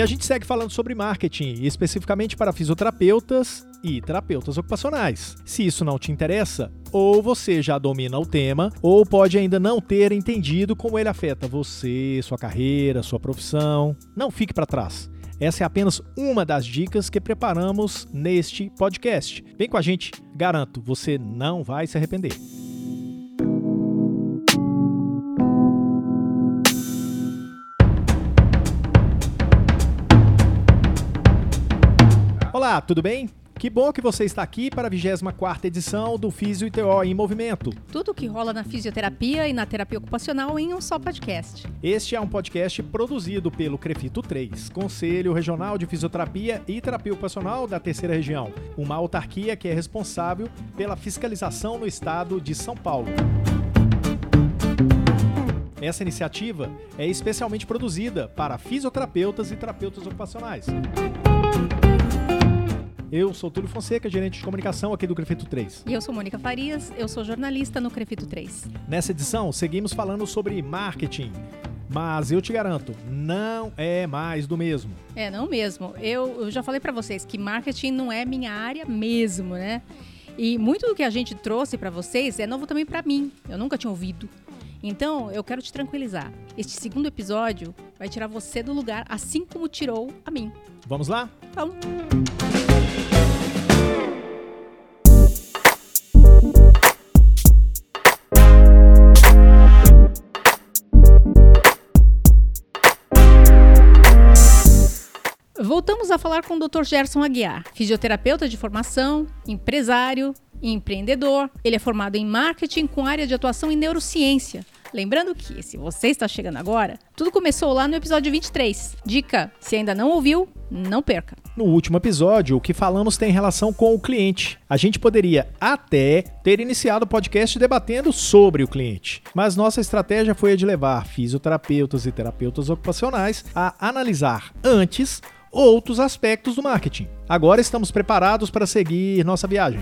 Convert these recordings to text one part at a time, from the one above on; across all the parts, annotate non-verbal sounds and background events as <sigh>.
E a gente segue falando sobre marketing, especificamente para fisioterapeutas e terapeutas ocupacionais. Se isso não te interessa, ou você já domina o tema, ou pode ainda não ter entendido como ele afeta você, sua carreira, sua profissão. Não fique para trás. Essa é apenas uma das dicas que preparamos neste podcast. Vem com a gente, garanto, você não vai se arrepender. Olá, tudo bem? Que bom que você está aqui para a 24ª edição do Físio e TO em Movimento. Tudo o que rola na fisioterapia e na terapia ocupacional em um só podcast. Este é um podcast produzido pelo Crefito 3, Conselho Regional de Fisioterapia e Terapia Ocupacional da Terceira Região, uma autarquia que é responsável pela fiscalização no estado de São Paulo. Essa iniciativa é especialmente produzida para fisioterapeutas e terapeutas ocupacionais. Eu sou Túlio Fonseca, gerente de comunicação aqui do Crefito 3. E eu sou Mônica Farias, eu sou jornalista no Crefito 3. Nessa edição, seguimos falando sobre marketing. Mas eu te garanto, não é mais do mesmo. É, não mesmo. Eu, eu já falei para vocês que marketing não é minha área mesmo, né? E muito do que a gente trouxe para vocês é novo também para mim. Eu nunca tinha ouvido. Então, eu quero te tranquilizar. Este segundo episódio vai tirar você do lugar, assim como tirou a mim. Vamos lá? Vamos. A falar com o Dr. Gerson Aguiar, fisioterapeuta de formação, empresário e empreendedor. Ele é formado em marketing com área de atuação em neurociência. Lembrando que, se você está chegando agora, tudo começou lá no episódio 23. Dica: se ainda não ouviu, não perca. No último episódio, o que falamos tem relação com o cliente. A gente poderia até ter iniciado o podcast debatendo sobre o cliente, mas nossa estratégia foi a de levar fisioterapeutas e terapeutas ocupacionais a analisar antes outros aspectos do marketing. Agora estamos preparados para seguir nossa viagem.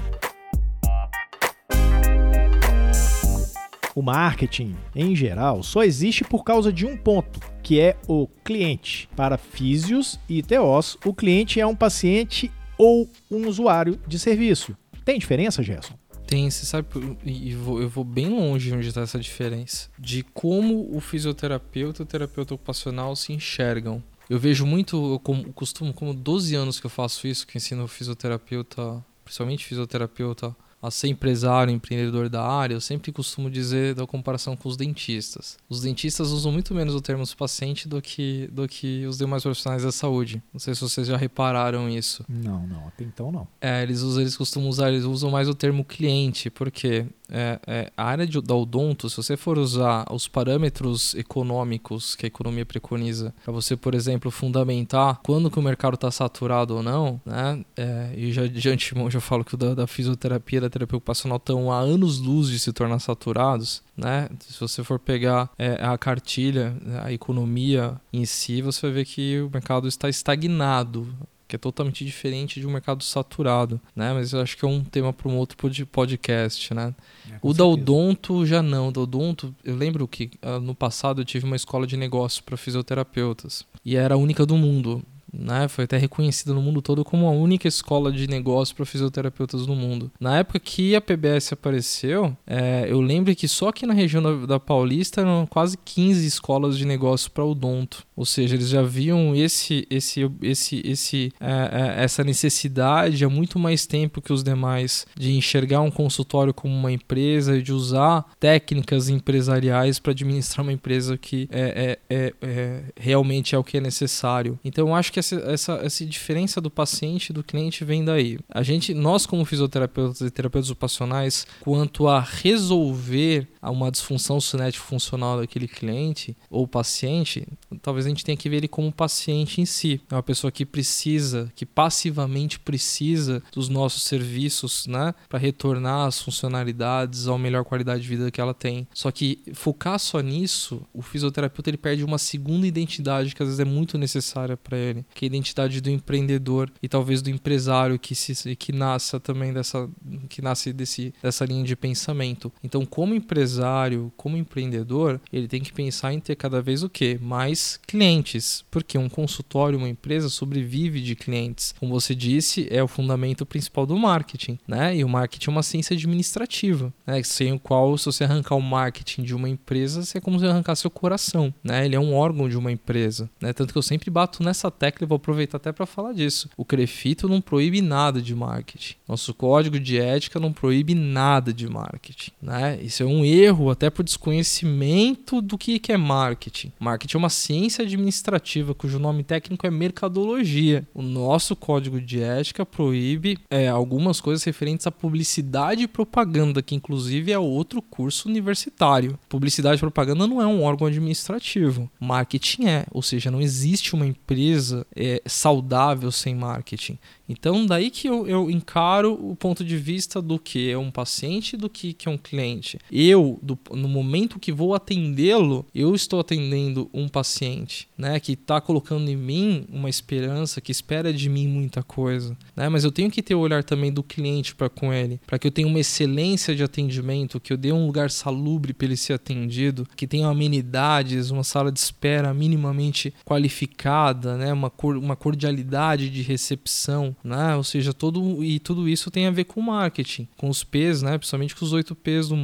O marketing, em geral, só existe por causa de um ponto, que é o cliente. Para físios e TOs, o cliente é um paciente ou um usuário de serviço. Tem diferença, Gerson? Tem, você sabe, e eu vou bem longe onde está essa diferença, de como o fisioterapeuta e o terapeuta ocupacional se enxergam. Eu vejo muito, eu costumo, como 12 anos que eu faço isso, que ensino fisioterapeuta, principalmente fisioterapeuta a ser empresário, empreendedor da área, eu sempre costumo dizer da comparação com os dentistas. Os dentistas usam muito menos o termo paciente do que, do que os demais profissionais da saúde. Não sei se vocês já repararam isso. Não, não, até então não. É, eles, usam, eles costumam usar, eles usam mais o termo cliente, porque é, é, a área de, da odonto, se você for usar os parâmetros econômicos que a economia preconiza, para você, por exemplo, fundamentar quando que o mercado está saturado ou não, né? É, e já de antemão já falo que o da, da fisioterapia, da terapia ocupacional estão há anos-luz de se tornar saturados, né? Se você for pegar é, a cartilha, a economia em si, você vai ver que o mercado está estagnado que é totalmente diferente de um mercado saturado, né? Mas eu acho que é um tema para um outro podcast, né? É, o da Odonto já não. O da Odonto, eu lembro que uh, no passado eu tive uma escola de negócios para fisioterapeutas e era a única do mundo né? Foi até reconhecida no mundo todo como a única escola de negócio para fisioterapeutas no mundo. Na época que a PBS apareceu, é, eu lembro que só aqui na região da, da Paulista eram quase 15 escolas de negócio para odonto. Ou seja, eles já viam esse, esse, esse, esse, é, é, essa necessidade há muito mais tempo que os demais de enxergar um consultório como uma empresa e de usar técnicas empresariais para administrar uma empresa que é, é, é, é, realmente é o que é necessário. Então, eu acho que que essa, essa, essa diferença do paciente e do cliente vem daí. A gente, nós como fisioterapeutas e terapeutas ocupacionais, quanto a resolver uma disfunção cinético funcional daquele cliente ou paciente, talvez a gente tenha que ver ele como paciente em si. É uma pessoa que precisa, que passivamente precisa dos nossos serviços, né, para retornar as funcionalidades à melhor qualidade de vida que ela tem. Só que focar só nisso, o fisioterapeuta ele perde uma segunda identidade que às vezes é muito necessária para ele que é a identidade do empreendedor e talvez do empresário que se que nasça também dessa que nasce desse dessa linha de pensamento. Então, como empresário, como empreendedor, ele tem que pensar em ter cada vez o que mais clientes, porque um consultório, uma empresa sobrevive de clientes. Como você disse, é o fundamento principal do marketing, né? E o marketing é uma ciência administrativa, né? Sem o qual, se você arrancar o marketing de uma empresa, é como se arrancar seu coração, né? Ele é um órgão de uma empresa, né? Tanto que eu sempre bato nessa tecla e vou aproveitar até para falar disso. O Crefito não proíbe nada de marketing. Nosso código de ética não proíbe nada de marketing, né? Isso é um erro até por desconhecimento do que é marketing. Marketing é uma ciência administrativa cujo nome técnico é mercadologia. O nosso código de ética proíbe é, algumas coisas referentes à publicidade e propaganda, que inclusive é outro curso universitário. Publicidade e propaganda não é um órgão administrativo. Marketing é, ou seja, não existe uma empresa é, saudável sem marketing. Então, daí que eu, eu, encaro o ponto de vista do que é um paciente do que, que é um cliente. Eu, do, no momento que vou atendê-lo, eu estou atendendo um paciente, né? Que está colocando em mim uma esperança, que espera de mim muita coisa, né? Mas eu tenho que ter o olhar também do cliente para com ele, para que eu tenha uma excelência de atendimento, que eu dê um lugar salubre para ele ser atendido, que tenha amenidades, uma sala de espera minimamente qualificada, né? Uma, cor, uma cordialidade de recepção né? Ou seja, todo e tudo isso tem a ver com marketing, com os P's, né? Principalmente com os 8 P's do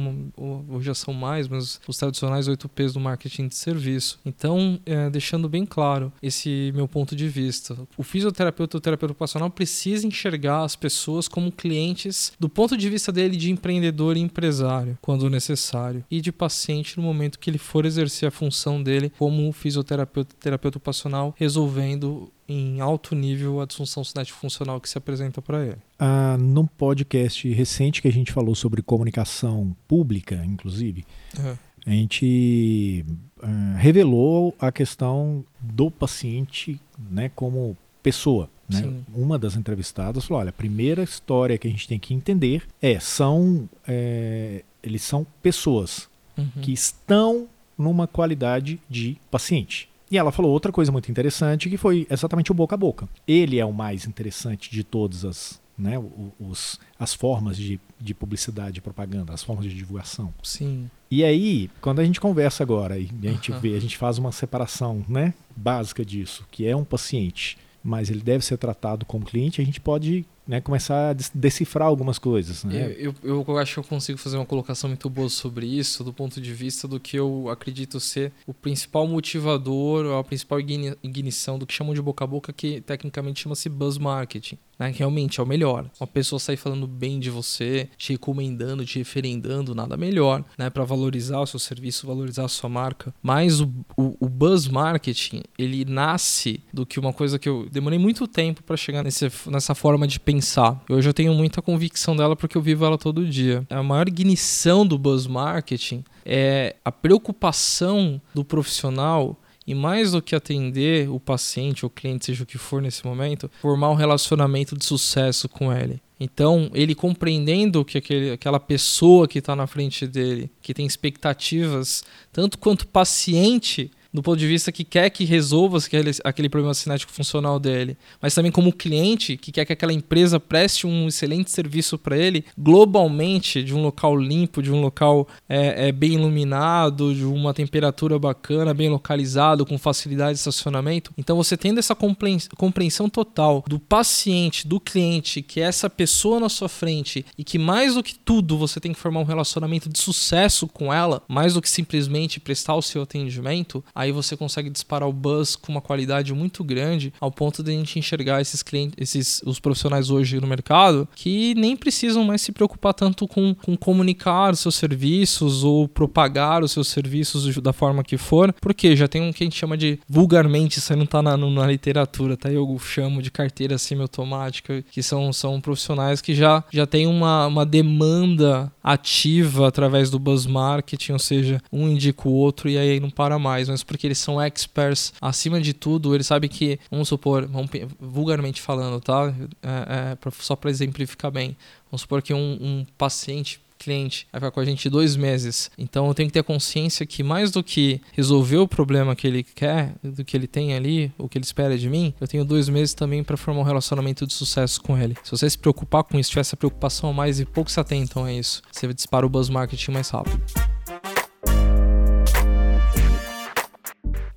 hoje já são mais, mas os tradicionais 8 P's do marketing de serviço. Então, é, deixando bem claro esse meu ponto de vista, o fisioterapeuta, o terapeuta ocupacional precisa enxergar as pessoas como clientes do ponto de vista dele de empreendedor e empresário, quando necessário, e de paciente no momento que ele for exercer a função dele como fisioterapeuta, terapeuta ocupacional, resolvendo em alto nível a disfunção cinética funcional que se apresenta para ele. Ah, num podcast recente que a gente falou sobre comunicação pública, inclusive, é. a gente uh, revelou a questão do paciente né, como pessoa. Né? Uma das entrevistadas falou: olha, a primeira história que a gente tem que entender é são é, eles são pessoas uhum. que estão numa qualidade de paciente. E ela falou outra coisa muito interessante, que foi exatamente o boca a boca. Ele é o mais interessante de todas as, né, os, as formas de, de publicidade e propaganda, as formas de divulgação. Sim. E aí, quando a gente conversa agora e a gente vê, a gente faz uma separação né, básica disso, que é um paciente, mas ele deve ser tratado como cliente, a gente pode né, começar a decifrar algumas coisas. Né? Eu, eu, eu, acho que eu consigo fazer uma colocação muito boa sobre isso, do ponto de vista do que eu acredito ser o principal motivador, a principal ignição do que chamam de boca a boca, que tecnicamente chama-se buzz marketing. Né? Realmente é o melhor. Uma pessoa sair falando bem de você, te recomendando, te referendando, nada melhor, né? Para valorizar o seu serviço, valorizar a sua marca. Mas o, o, o, buzz marketing, ele nasce do que uma coisa que eu demorei muito tempo para chegar nesse, nessa forma de pensar pensar. Hoje eu tenho muita convicção dela porque eu vivo ela todo dia. A maior ignição do buzz marketing é a preocupação do profissional e mais do que atender o paciente ou cliente, seja o que for nesse momento, formar um relacionamento de sucesso com ele. Então, ele compreendendo que aquele, aquela pessoa que está na frente dele, que tem expectativas, tanto quanto paciente, do ponto de vista que quer que resolva aquele, problema cinético funcional dele, mas também como cliente que quer que aquela empresa preste um excelente serviço para ele globalmente, de um local limpo, de um local é, é, bem iluminado, de uma temperatura bacana, bem localizado, com facilidade de estacionamento. Então você tendo essa compreensão total do paciente, do cliente, que é essa pessoa na sua frente e que mais do que tudo você tem que formar um relacionamento de sucesso com ela, mais do que simplesmente prestar o seu atendimento, aí você consegue disparar o buzz com uma qualidade muito grande, ao ponto de a gente enxergar esses clientes, esses os profissionais hoje no mercado que nem precisam mais se preocupar tanto com, com comunicar os seus serviços ou propagar os seus serviços da forma que for, porque já tem um que a gente chama de vulgarmente, isso aí não tá na, na literatura, tá? Eu chamo de carteira semiautomática, que são, são profissionais que já, já tem uma, uma demanda ativa através do buzz marketing, ou seja, um indica o outro e aí não para mais. Mas porque eles são experts acima de tudo, eles sabem que, vamos supor, vamos, vulgarmente falando, tá? É, é, pra, só para exemplificar bem, vamos supor que um, um paciente cliente vai ficar com a gente dois meses. Então eu tenho que ter consciência que mais do que resolver o problema que ele quer, do que ele tem ali, o que ele espera de mim, eu tenho dois meses também para formar um relacionamento de sucesso com ele. Se você se preocupar com isso, tiver essa preocupação a mais e poucos se atentam a isso, você dispara o buzz marketing mais rápido.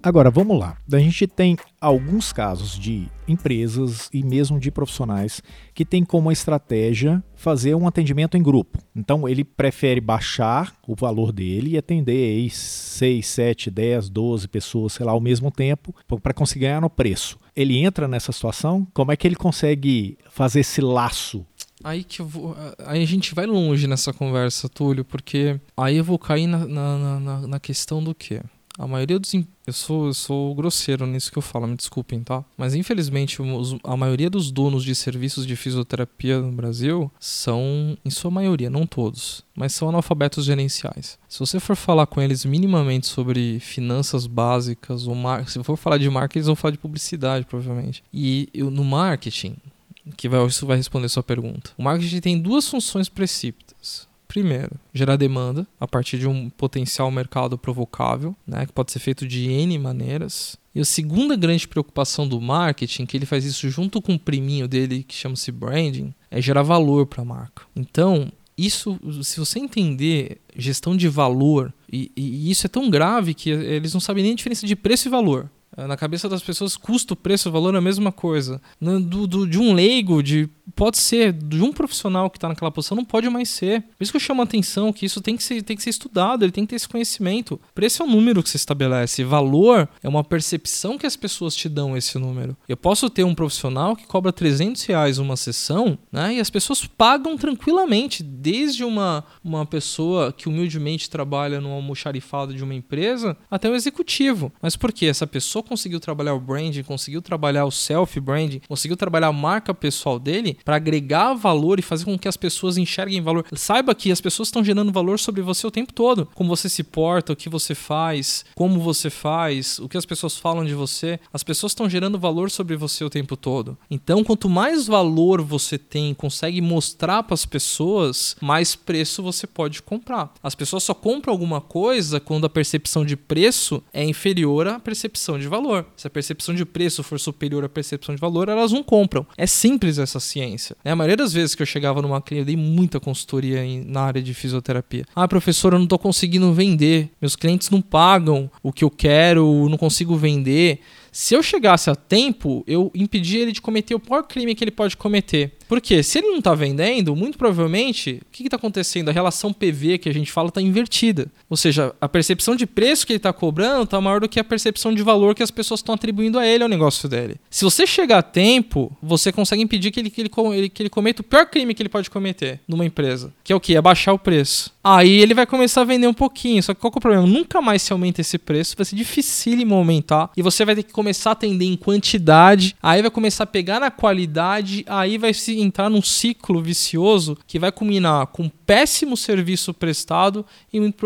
Agora, vamos lá. A gente tem alguns casos de empresas e mesmo de profissionais que têm como estratégia fazer um atendimento em grupo. Então, ele prefere baixar o valor dele e atender aí 6, 7, 10, 12 pessoas, sei lá, ao mesmo tempo, para conseguir ganhar no preço. Ele entra nessa situação? Como é que ele consegue fazer esse laço Aí que vou. Aí a gente vai longe nessa conversa, Túlio, porque aí eu vou cair na, na, na, na questão do quê? A maioria dos. Eu sou, eu sou grosseiro nisso que eu falo, me desculpem, tá? Mas infelizmente, a maioria dos donos de serviços de fisioterapia no Brasil são, em sua maioria, não todos, mas são analfabetos gerenciais. Se você for falar com eles minimamente sobre finanças básicas, ou mar... se for falar de marketing, eles vão falar de publicidade, provavelmente. E eu, no marketing, que vai, isso vai responder sua pergunta. O marketing tem duas funções precípitas. Primeiro, gerar demanda a partir de um potencial mercado provocável, né, que pode ser feito de N maneiras. E a segunda grande preocupação do marketing, que ele faz isso junto com o priminho dele, que chama-se branding, é gerar valor para a marca. Então, isso, se você entender gestão de valor, e, e, isso é tão grave que eles não sabem nem a diferença de preço e valor. Na cabeça das pessoas, custo, preço, valor é a mesma coisa. Do, do, de um leigo, de pode ser de um profissional que está naquela posição, não pode mais ser. Por isso que eu chamo a atenção que isso tem que, ser, tem que ser estudado, ele tem que ter esse conhecimento. Preço é um número que se estabelece, valor é uma percepção que as pessoas te dão esse número. Eu posso ter um profissional que cobra 300 reais uma sessão, né? E as pessoas pagam tranquilamente, desde uma, uma pessoa que humildemente trabalha no almoxarifado de uma empresa até um executivo. Mas por quê? Essa pessoa conseguiu trabalhar o branding, conseguiu trabalhar o self-branding, conseguiu trabalhar a marca pessoal dele, para agregar valor e fazer com que as pessoas enxerguem valor. Saiba que as pessoas estão gerando valor sobre você o tempo todo. Como você se porta, o que você faz, como você faz, o que as pessoas falam de você. As pessoas estão gerando valor sobre você o tempo todo. Então, quanto mais valor você tem, consegue mostrar para as pessoas, mais preço você pode comprar. As pessoas só compram alguma coisa quando a percepção de preço é inferior à percepção de valor. Se a percepção de preço for superior à percepção de valor, elas não compram. É simples essa ciência ciência. Né? A maioria das vezes que eu chegava numa clínica, eu dei muita consultoria em, na área de fisioterapia. Ah, professor, eu não estou conseguindo vender. Meus clientes não pagam o que eu quero, não consigo vender. Se eu chegasse a tempo, eu impedia ele de cometer o pior crime que ele pode cometer. Porque se ele não está vendendo, muito provavelmente, o que está acontecendo? A relação PV que a gente fala está invertida. Ou seja, a percepção de preço que ele está cobrando está maior do que a percepção de valor que as pessoas estão atribuindo a ele ao negócio dele. Se você chegar a tempo, você consegue impedir que ele, que ele, que ele cometa o pior crime que ele pode cometer numa empresa. Que é o quê? É baixar o preço. Aí ele vai começar a vender um pouquinho. Só que qual que é o problema? Nunca mais se aumenta esse preço. Vai ser dificílimo aumentar. E você vai ter que começar a atender em quantidade. Aí vai começar a pegar na qualidade. Aí vai se entrar num ciclo vicioso que vai culminar com péssimo serviço prestado e muito,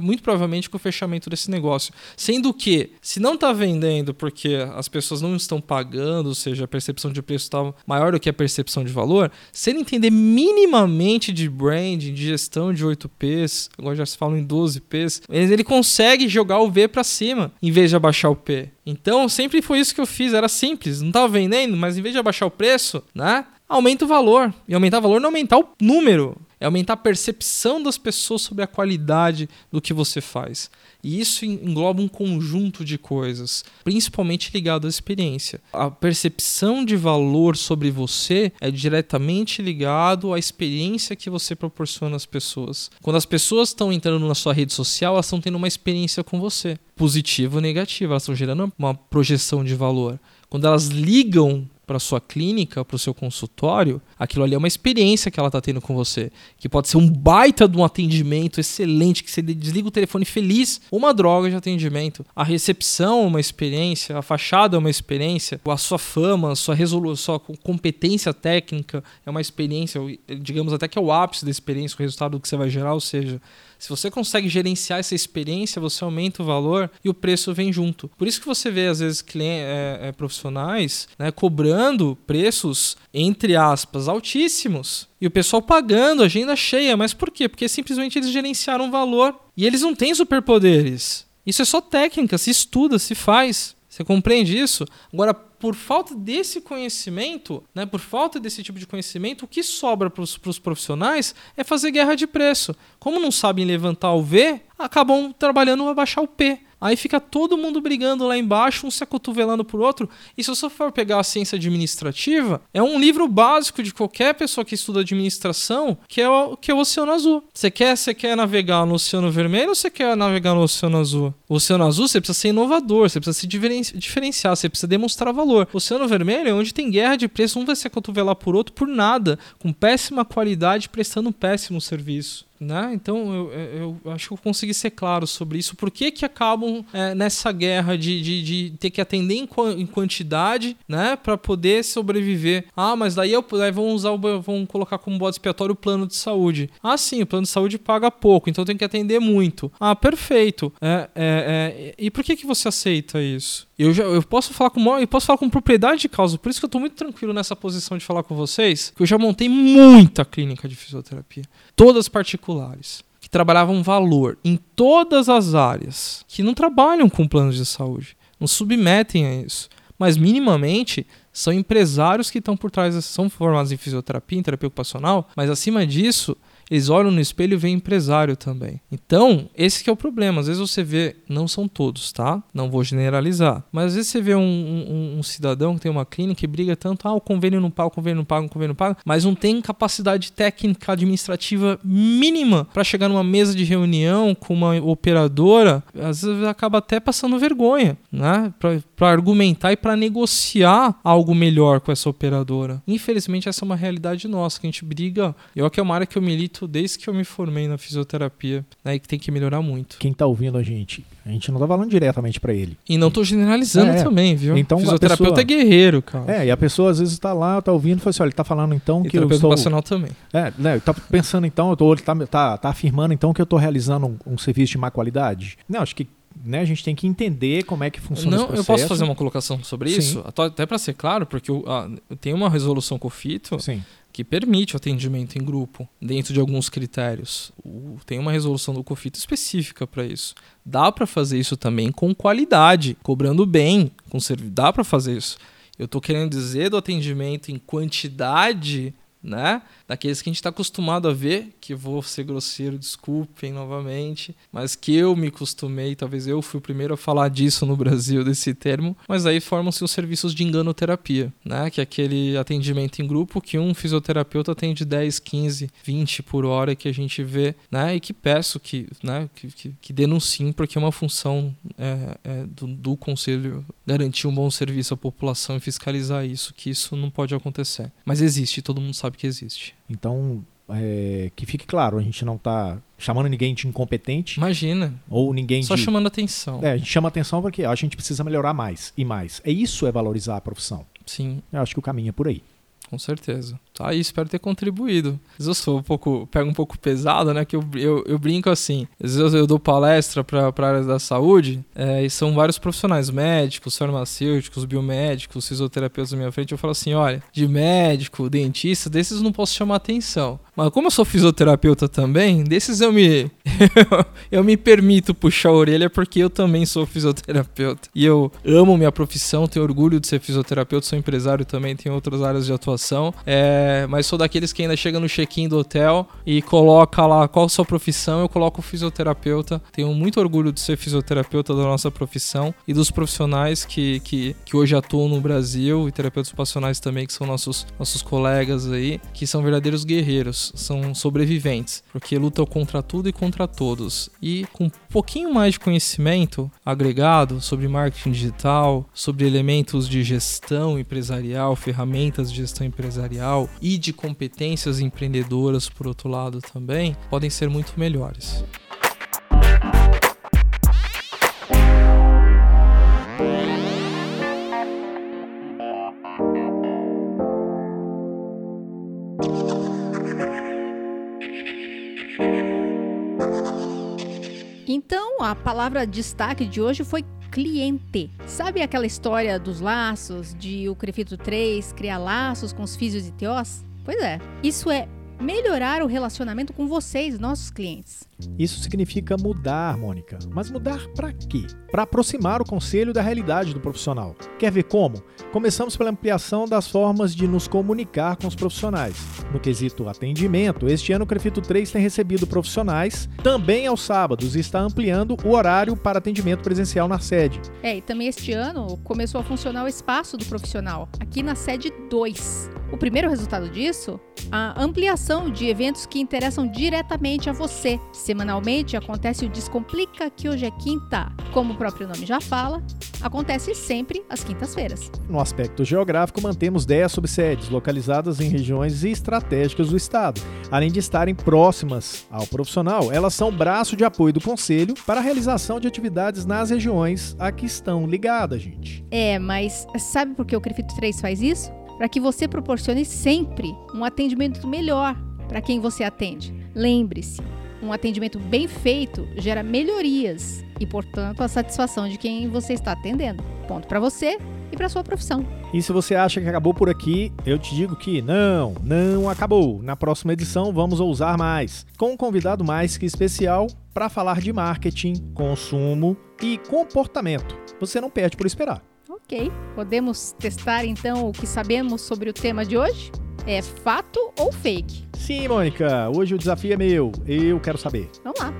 muito provavelmente com o fechamento desse negócio. Sendo que, se não está vendendo porque as pessoas não estão pagando, ou seja, a percepção de preço está maior do que a percepção de valor, se ele entender minimamente de branding, de gestão de 8Ps, agora já se fala em 12Ps, ele consegue jogar o V para cima em vez de abaixar o P. Então, sempre foi isso que eu fiz, era simples, não estava vendendo, mas em vez de abaixar o preço, né? aumenta o valor. E aumentar o valor não é aumentar o número, é aumentar a percepção das pessoas sobre a qualidade do que você faz. E isso engloba um conjunto de coisas, principalmente ligado à experiência. A percepção de valor sobre você é diretamente ligado à experiência que você proporciona às pessoas. Quando as pessoas estão entrando na sua rede social, elas estão tendo uma experiência com você, positiva ou negativa, elas estão gerando uma projeção de valor. Quando elas ligam para sua clínica, para o seu consultório, aquilo ali é uma experiência que ela está tendo com você, que pode ser um baita de um atendimento excelente, que você desliga o telefone feliz, uma droga de atendimento. A recepção é uma experiência, a fachada é uma experiência, a sua fama, a sua resolução, sua competência técnica é uma experiência, digamos até que é o ápice da experiência, o resultado que você vai gerar, ou seja, Se você consegue gerenciar essa experiência, você aumenta o valor e o preço vem junto. Por isso que você vê, às vezes, clientes, é, é, profissionais né, cobrando preços, entre aspas, altíssimos. E o pessoal pagando, agenda cheia. Mas por quê? Porque simplesmente eles gerenciaram o valor. E eles não têm superpoderes. Isso é só técnica, se estuda, se faz. Você compreende isso? Agora, por falta desse conhecimento, né, por falta desse tipo de conhecimento, o que sobra para os profissionais é fazer guerra de preço. Como não sabem levantar o V, acabam trabalhando para baixar o P. Aí fica todo mundo brigando lá embaixo, um se acotovelando por outro. E se você for pegar a ciência administrativa, é um livro básico de qualquer pessoa que estuda administração, que é o, que é o Oceano Azul. Você quer, você quer navegar no Oceano Vermelho ou você quer navegar no Oceano Azul? O Oceano Azul você precisa ser inovador, você precisa se diferenciar, você precisa demonstrar valor. O Oceano Vermelho é onde tem guerra de preço, um vai se acotovelar por outro por nada, com péssima qualidade, prestando um péssimo serviço. Né? Então eu, eu, acho que eu consegui ser claro sobre isso. Por que, que acabam é, nessa guerra de, de, de, ter que atender em, em quantidade né? para poder sobreviver? Ah, mas daí eu, aí vão usar vão colocar como bode expiatório o plano de saúde. Ah, sim, o plano de saúde paga pouco, então tem que atender muito. Ah, perfeito. É, é, é, e por que, que você aceita isso? Eu, já, eu posso falar com eu posso falar com propriedade de causa, por isso que eu estou muito tranquilo nessa posição de falar com vocês, que eu já montei muita clínica de fisioterapia, todas particulares, que trabalhavam valor em todas as áreas, que não trabalham com planos de saúde, não submetem a isso, mas minimamente são empresários que estão por trás, são formados em fisioterapia, em terapia ocupacional, mas acima disso eles olham no espelho e veem empresário também. Então, esse que é o problema. Às vezes você vê, não são todos, tá? Não vou generalizar. Mas às vezes você vê um, um, um cidadão que tem uma clínica e briga tanto, ah, o convênio não paga, o convênio não paga, o convênio não paga, mas não tem capacidade técnica administrativa mínima para chegar numa mesa de reunião com uma operadora, às vezes acaba até passando vergonha, né? Para argumentar e para negociar algo melhor com essa operadora. Infelizmente, essa é uma realidade nossa, que a gente briga. Eu que é uma área que eu milito desde que eu me formei na fisioterapia, né, e que tem que melhorar muito. Quem tá ouvindo a gente, a gente não tá falando diretamente para ele. E não tô generalizando é, também, viu? Então, fisioterapeuta pessoa, é guerreiro, cara. É, e a pessoa às vezes tá lá, tá ouvindo e fala assim, olha, ele tá falando então e que eu estou... ocupacional também. É, né, tá pensando então, eu tô, ele tá, tá, tá afirmando então que eu tô realizando um, um serviço de má qualidade? Não, acho que né, a gente tem que entender como é que funciona Não, eu posso fazer uma colocação sobre Sim. isso? Até para ser claro, porque eu, ah, tem uma resolução com o FITO Sim que permite o atendimento em grupo dentro de alguns critérios. Tem uma resolução do COFITO específica para isso. Dá para fazer isso também com qualidade, cobrando bem, com dá para fazer isso. Eu estou querendo dizer do atendimento em quantidade né? Daqueles que a gente está acostumado a ver, que vou ser grosseiro, desculpem novamente, mas que eu me acostumei, talvez eu fui o primeiro a falar disso no Brasil, <laughs> desse termo, mas aí formam-se os serviços de enganoterapia, né? Que é aquele atendimento em grupo que um fisioterapeuta atende 10, 15, 20 por hora que a gente vê, né? E que peço que, né? que, que, que denunciem, porque é uma função é, é, do, do conselho garantir um bom serviço à população e fiscalizar isso, que isso não pode acontecer. Mas existe, todo mundo sabe que existe. Então, é, que fique claro, a gente não está chamando ninguém de incompetente. Imagina. Ou ninguém Só de... chamando atenção. É, a gente chama atenção porque a gente precisa melhorar mais e mais. É isso é valorizar a profissão. Sim. Eu acho que o caminho é por aí. Com certeza. Tá aí, espero ter contribuído. Às vezes eu sou um pouco, pego um pouco pesado, né? Que eu, eu, eu brinco assim. Às vezes eu, eu dou palestra para a área da saúde é, e são vários profissionais, médicos, farmacêuticos, biomédicos, fisioterapeutas na minha frente. Eu falo assim: olha, de médico, dentista, desses não posso chamar atenção. Mas como eu sou fisioterapeuta também, desses eu me, <laughs> eu me permito puxar a orelha porque eu também sou fisioterapeuta. E eu amo minha profissão, tenho orgulho de ser fisioterapeuta, sou empresário também, tenho outras áreas de atuação. É, mas sou daqueles que ainda chega no check-in do hotel e coloca lá qual sua profissão, eu coloco fisioterapeuta. Tenho muito orgulho de ser fisioterapeuta da nossa profissão e dos profissionais que, que, que hoje atuam no Brasil e terapeutas ocupacionais também, que são nossos, nossos colegas aí, que são verdadeiros guerreiros são sobreviventes, porque lutam contra tudo e contra todos. E com um pouquinho mais de conhecimento agregado sobre marketing digital, sobre elementos de gestão empresarial, ferramentas de gestão empresarial e de competências empreendedoras, por outro lado também, podem ser muito melhores. Palavra destaque de hoje foi cliente. Sabe aquela história dos laços, de o Crefito 3 criar laços com os físios e TOs? Pois é, isso é melhorar o relacionamento com vocês, nossos clientes. Isso significa mudar, Mônica. Mas mudar para quê? Para aproximar o conselho da realidade do profissional. Quer ver como? Começamos pela ampliação das formas de nos comunicar com os profissionais. No quesito atendimento, este ano o Crefito 3 tem recebido profissionais também aos sábados e está ampliando o horário para atendimento presencial na sede. É, e também este ano começou a funcionar o espaço do profissional, aqui na sede 2. O primeiro resultado disso? A ampliação de eventos que interessam diretamente a você. Semanalmente acontece o Descomplica, que hoje é quinta. Como o próprio nome já fala, acontece sempre às quintas-feiras. No aspecto geográfico, mantemos 10 subsedes localizadas em regiões estratégicas do Estado. Além de estarem próximas ao profissional, elas são braço de apoio do Conselho para a realização de atividades nas regiões a que estão ligadas, gente. É, mas sabe por que o Crefito 3 faz isso? Para que você proporcione sempre um atendimento melhor para quem você atende. Lembre-se, um atendimento bem feito gera melhorias e, portanto, a satisfação de quem você está atendendo. Ponto para você e para sua profissão. E se você acha que acabou por aqui, eu te digo que não, não acabou. Na próxima edição vamos ousar mais, com um convidado mais que especial para falar de marketing, consumo e comportamento. Você não perde por esperar. Ok, podemos testar então o que sabemos sobre o tema de hoje? É fato ou fake? Sim, Mônica, hoje o desafio é meu. Eu quero saber. Vamos lá.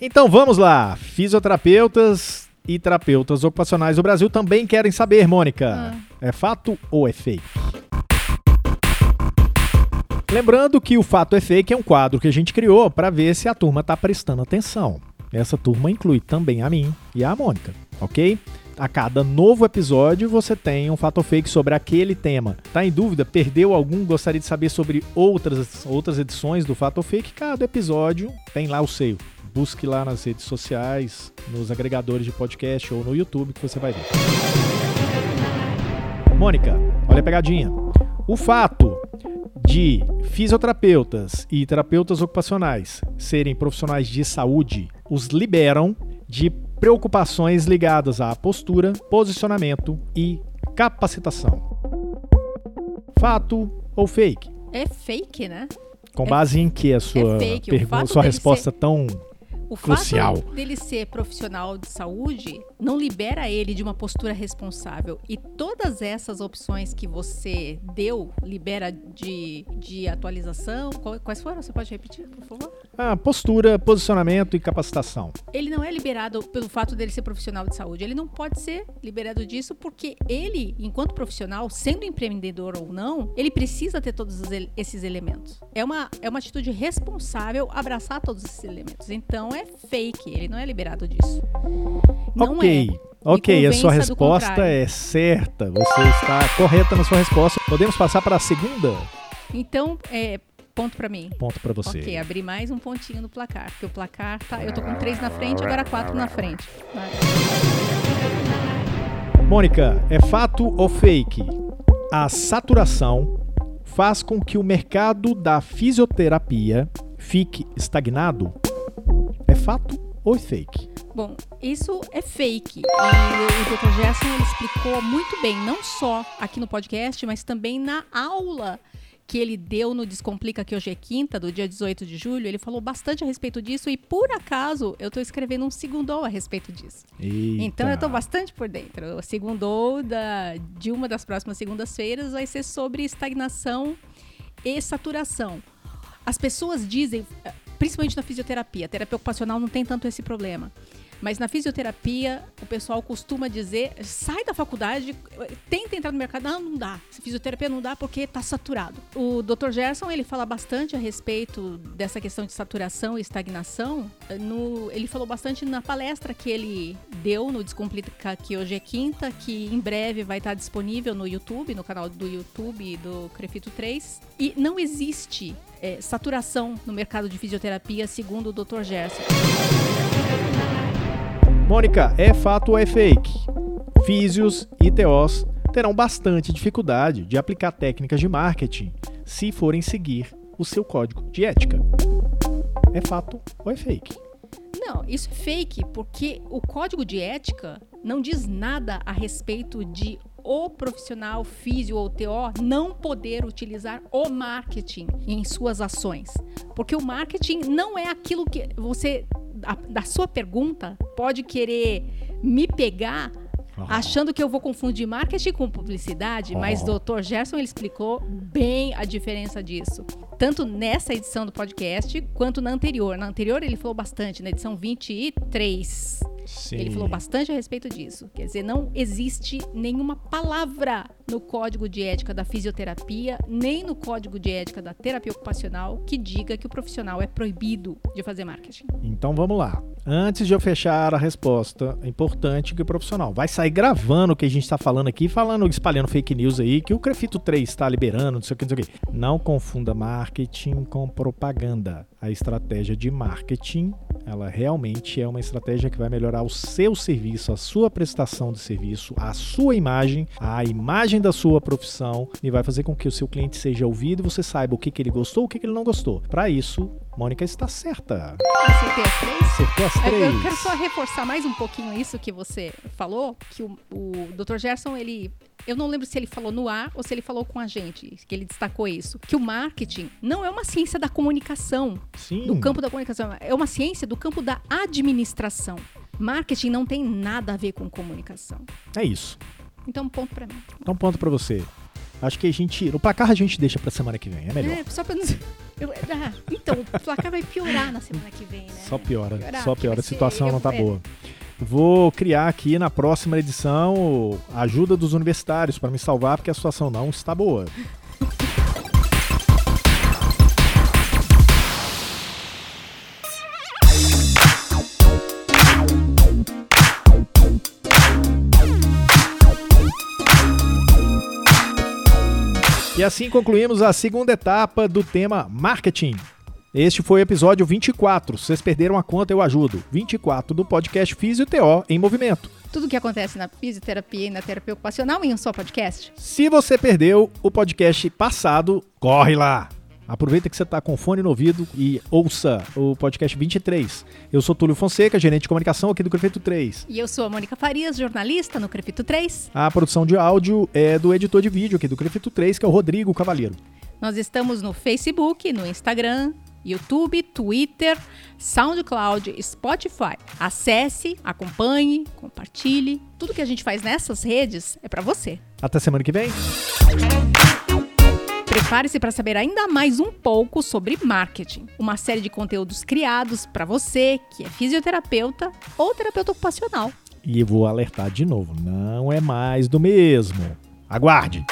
Então vamos lá. Fisioterapeutas e terapeutas ocupacionais do Brasil também querem saber, Mônica. Ah. É fato ou é fake? Lembrando que o Fato é Fake é um quadro que a gente criou para ver se a turma está prestando atenção. Essa turma inclui também a mim e a Mônica, ok? A cada novo episódio você tem um fato fake sobre aquele tema. Tá em dúvida? Perdeu algum? Gostaria de saber sobre outras, outras edições do fato fake? Cada episódio tem lá o seu. Busque lá nas redes sociais, nos agregadores de podcast ou no YouTube que você vai ver. Mônica, olha a pegadinha. O fato de fisioterapeutas e terapeutas ocupacionais serem profissionais de saúde os liberam de preocupações ligadas à postura, posicionamento e capacitação. Fato ou fake? É fake, né? Com base em que a sua fake. O pergunta, sua resposta tão O Crucial. fato dele ser profissional de saúde não libera ele de uma postura responsável. E todas essas opções que você deu, libera de, de atualização. Quais foram? Você pode repetir, por favor? ah, postura, posicionamento e capacitação. Ele não é liberado pelo fato dele ser profissional de saúde. Ele não pode ser liberado disso porque ele, enquanto profissional, sendo empreendedor ou não, ele precisa ter todos esses elementos. É uma, é uma atitude responsável abraçar todos esses elementos. Então é fake, ele não é liberado disso. Não ok. é. Ok, a sua resposta é certa. Você está correta na sua resposta. Podemos passar para a segunda? Então, é, ponto pra mim. Ponto para você. Ok, abri mais um pontinho no placar. Porque o placar tá. Eu tô com três na frente, agora quatro na frente. Vai. Mônica, é fato ou fake? A saturação faz com que o mercado da fisioterapia fique estagnado? É fato ou é fake? Bom, isso é fake. E o Dr. Gerson explicou muito bem, não só aqui no podcast, mas também na aula que ele deu no Descomplica, que hoje é quinta, do dia 18 de julho. Ele falou bastante a respeito disso e, por acaso, eu estou escrevendo um segundou a respeito disso. Eita. Então eu estou bastante por dentro. O segundou da, de uma das próximas segundas-feiras vai ser sobre estagnação e saturação. As pessoas dizem, principalmente na fisioterapia, a terapia ocupacional não tem tanto esse problema. Mas na fisioterapia, o pessoal costuma dizer: sai da faculdade, tenta entrar no mercado. Não, não dá. Fisioterapia não dá porque está saturado. O Dr. Gerson ele fala bastante a respeito dessa questão de saturação e estagnação. No, ele falou bastante na palestra que ele deu no Descomplica, que hoje é quinta, que em breve vai estar disponível no YouTube, no canal do YouTube do Crefito 3. E não existe eh, saturação no mercado de fisioterapia, segundo o Dr. Gerson. Mônica, é fato ou é fake? Físios e TOs terão bastante dificuldade de aplicar técnicas de marketing se forem seguir o seu código de ética. É fato ou é fake? Não, isso é fake, porque o código de ética não diz nada a respeito de o profissional físio ou TO não poder utilizar o marketing em suas ações. Porque o marketing não é aquilo que você, a, da sua pergunta, pode querer me pegar achando que eu vou confundir marketing com publicidade, oh. mas o Dr. Gerson ele explicou bem a diferença disso. Tanto nessa edição do podcast quanto na anterior. Na anterior ele falou bastante, na edição 23. Sim. Ele falou bastante a respeito disso. Quer dizer, não existe nenhuma palavra no código de ética da fisioterapia, nem no código de ética da terapia ocupacional que diga que o profissional é proibido de fazer marketing. Então vamos lá. Antes de eu fechar a resposta, é importante que o profissional vai sair gravando o que a gente está falando aqui, falando, espalhando fake news aí, que o Crefito 3 está liberando, não sei o que, não sei o que. Não confunda marketing com propaganda. A estratégia de marketing ela realmente é uma estratégia que vai melhorar o seu serviço, a sua prestação de serviço, a sua imagem, a imagem da sua profissão e vai fazer com que o seu cliente seja ouvido e você saiba o que, que ele gostou, o que, que ele não gostou. Para isso, Mônica está certa. Acertei as três? Acertou as três. Eu quero só reforçar mais um pouquinho isso que você falou, que o, o Dr. Gerson, ele eu não lembro se ele falou no ar ou se ele falou com a gente, que ele destacou isso, que o marketing não é uma ciência da comunicação, Sim. do campo da comunicação, é uma ciência do campo da administração. Marketing não tem nada a ver com comunicação. É isso. Então, ponto para mim. Então, ponto para você. Acho que a gente. O placar a gente deixa pra semana que vem, é melhor. É, só pra não. Eu, ah, então, o placar vai piorar na semana que vem, né? Só piora. Piorar, só piora. A situação ser, não tá eu, boa. Vou criar aqui na próxima edição a ajuda dos universitários para me salvar, porque a situação não está boa. E assim concluímos a segunda etapa do tema marketing. Este foi o episódio 24. Se vocês perderam a conta, eu ajudo. 24 do podcast Físio TO em Movimento. Tudo o que acontece na fisioterapia e na terapia ocupacional em um só podcast. Se você perdeu o podcast passado, corre lá! Aproveita que você está com fone no ouvido e ouça o podcast 23. Eu sou Túlio Fonseca, gerente de comunicação aqui do Crefito 3. E eu sou a Mônica Farias, jornalista no Crefito 3. A produção de áudio é do editor de vídeo aqui do Crefito 3, que é o Rodrigo Cavalheiro. Nós estamos no Facebook, no Instagram, YouTube, Twitter, SoundCloud, Spotify. Acesse, acompanhe, compartilhe. Tudo que a gente faz nessas redes é para você. Até semana que vem. Prepare-se para saber ainda mais um pouco sobre marketing, uma série de conteúdos criados para você que é fisioterapeuta ou terapeuta ocupacional. E vou alertar de novo, não é mais do mesmo. Aguarde!